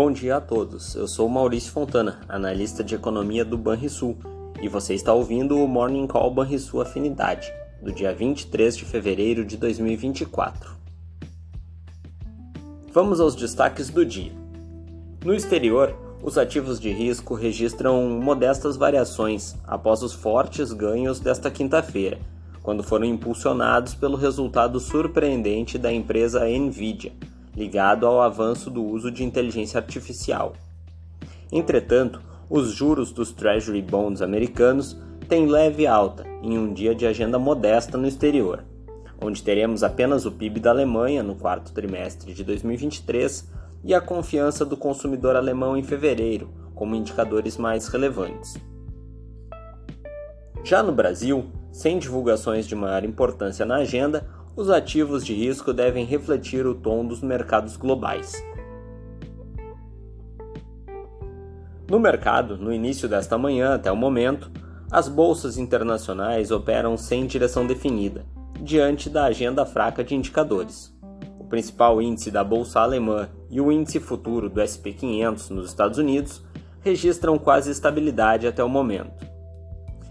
Bom dia a todos. Eu sou Maurício Fontana, analista de economia do Banrisul, e você está ouvindo o Morning Call Banrisul Afinidade, do dia 23 de fevereiro de 2024. Vamos aos destaques do dia. No exterior, os ativos de risco registram modestas variações após os fortes ganhos desta quinta-feira, quando foram impulsionados pelo resultado surpreendente da empresa Nvidia ligado ao avanço do uso de inteligência artificial. Entretanto, os juros dos Treasury Bonds americanos têm leve alta em um dia de agenda modesta no exterior, onde teremos apenas o PIB da Alemanha no quarto trimestre de 2023 e a confiança do consumidor alemão em fevereiro, como indicadores mais relevantes. Já no Brasil, sem divulgações de maior importância na agenda, os ativos de risco devem refletir o tom dos mercados globais. No mercado, no início desta manhã até o momento, as bolsas internacionais operam sem direção definida, diante da agenda fraca de indicadores. O principal índice da bolsa alemã e o índice futuro do SP 500 nos Estados Unidos registram quase estabilidade até o momento.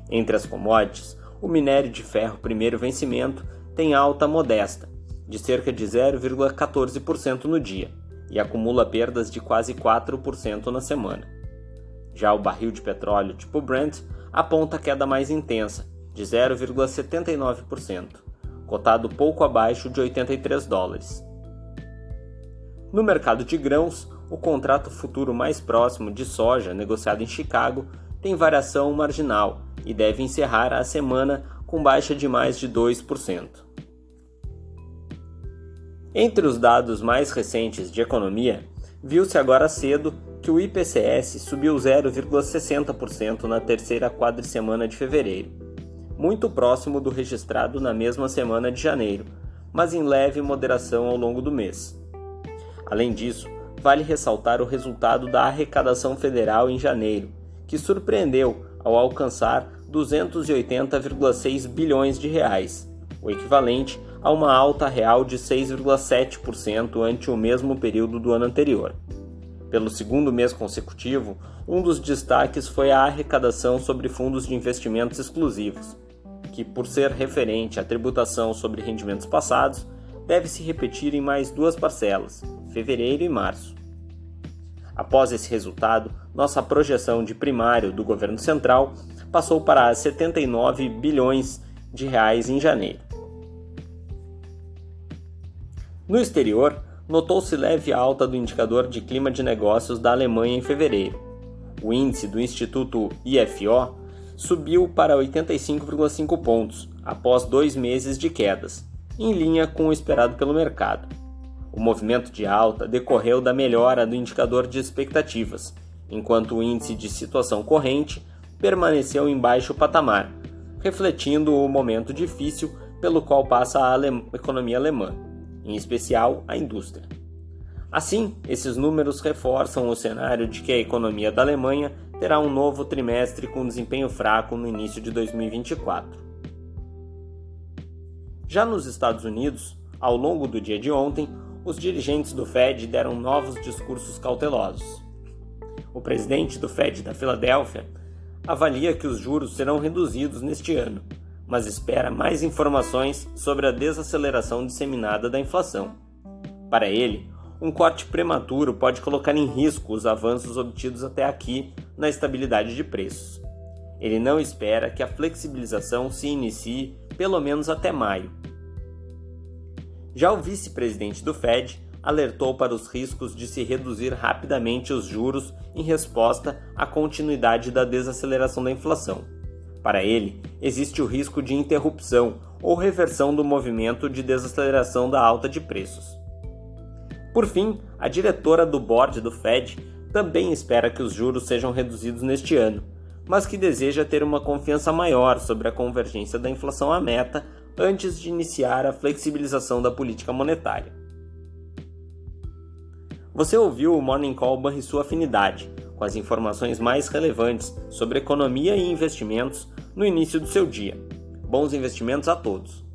Entre as commodities, o minério de ferro primeiro vencimento tem alta modesta, de cerca de 0,14% no dia, e acumula perdas de quase 4% na semana. Já o barril de petróleo tipo Brent aponta queda mais intensa, de 0,79%, cotado pouco abaixo de 83 dólares. No mercado de grãos, o contrato futuro mais próximo de soja negociado em Chicago tem variação marginal e deve encerrar a semana com baixa de mais de 2%. Entre os dados mais recentes de economia, viu-se agora cedo que o IPCS subiu 0,60% na terceira quadricemana de fevereiro, muito próximo do registrado na mesma semana de janeiro, mas em leve moderação ao longo do mês. Além disso, vale ressaltar o resultado da arrecadação federal em janeiro, que surpreendeu ao alcançar 280,6 bilhões de reais, o equivalente a uma alta real de 6,7% ante o mesmo período do ano anterior. Pelo segundo mês consecutivo, um dos destaques foi a arrecadação sobre fundos de investimentos exclusivos, que, por ser referente à tributação sobre rendimentos passados, deve se repetir em mais duas parcelas, fevereiro e março. Após esse resultado, nossa projeção de primário do governo central passou para 79 bilhões de reais em janeiro. No exterior, notou-se leve alta do indicador de clima de negócios da Alemanha em fevereiro. O índice do Instituto IFO subiu para 85,5 pontos, após dois meses de quedas, em linha com o esperado pelo mercado. O movimento de alta decorreu da melhora do indicador de expectativas, enquanto o índice de situação corrente permaneceu em baixo patamar, refletindo o momento difícil pelo qual passa a economia alemã em especial a indústria. Assim, esses números reforçam o cenário de que a economia da Alemanha terá um novo trimestre com desempenho fraco no início de 2024. Já nos Estados Unidos, ao longo do dia de ontem, os dirigentes do Fed deram novos discursos cautelosos. O presidente do Fed da Filadélfia avalia que os juros serão reduzidos neste ano, mas espera mais informações sobre a desaceleração disseminada da inflação. Para ele, um corte prematuro pode colocar em risco os avanços obtidos até aqui na estabilidade de preços. Ele não espera que a flexibilização se inicie pelo menos até maio. Já o vice-presidente do Fed alertou para os riscos de se reduzir rapidamente os juros em resposta à continuidade da desaceleração da inflação. Para ele, existe o risco de interrupção ou reversão do movimento de desaceleração da alta de preços. Por fim, a diretora do board do Fed também espera que os juros sejam reduzidos neste ano, mas que deseja ter uma confiança maior sobre a convergência da inflação à meta antes de iniciar a flexibilização da política monetária. Você ouviu o Morning Call Banrisul Afinidade, com as informações mais relevantes sobre economia e investimentos no início do seu dia. Bons investimentos a todos!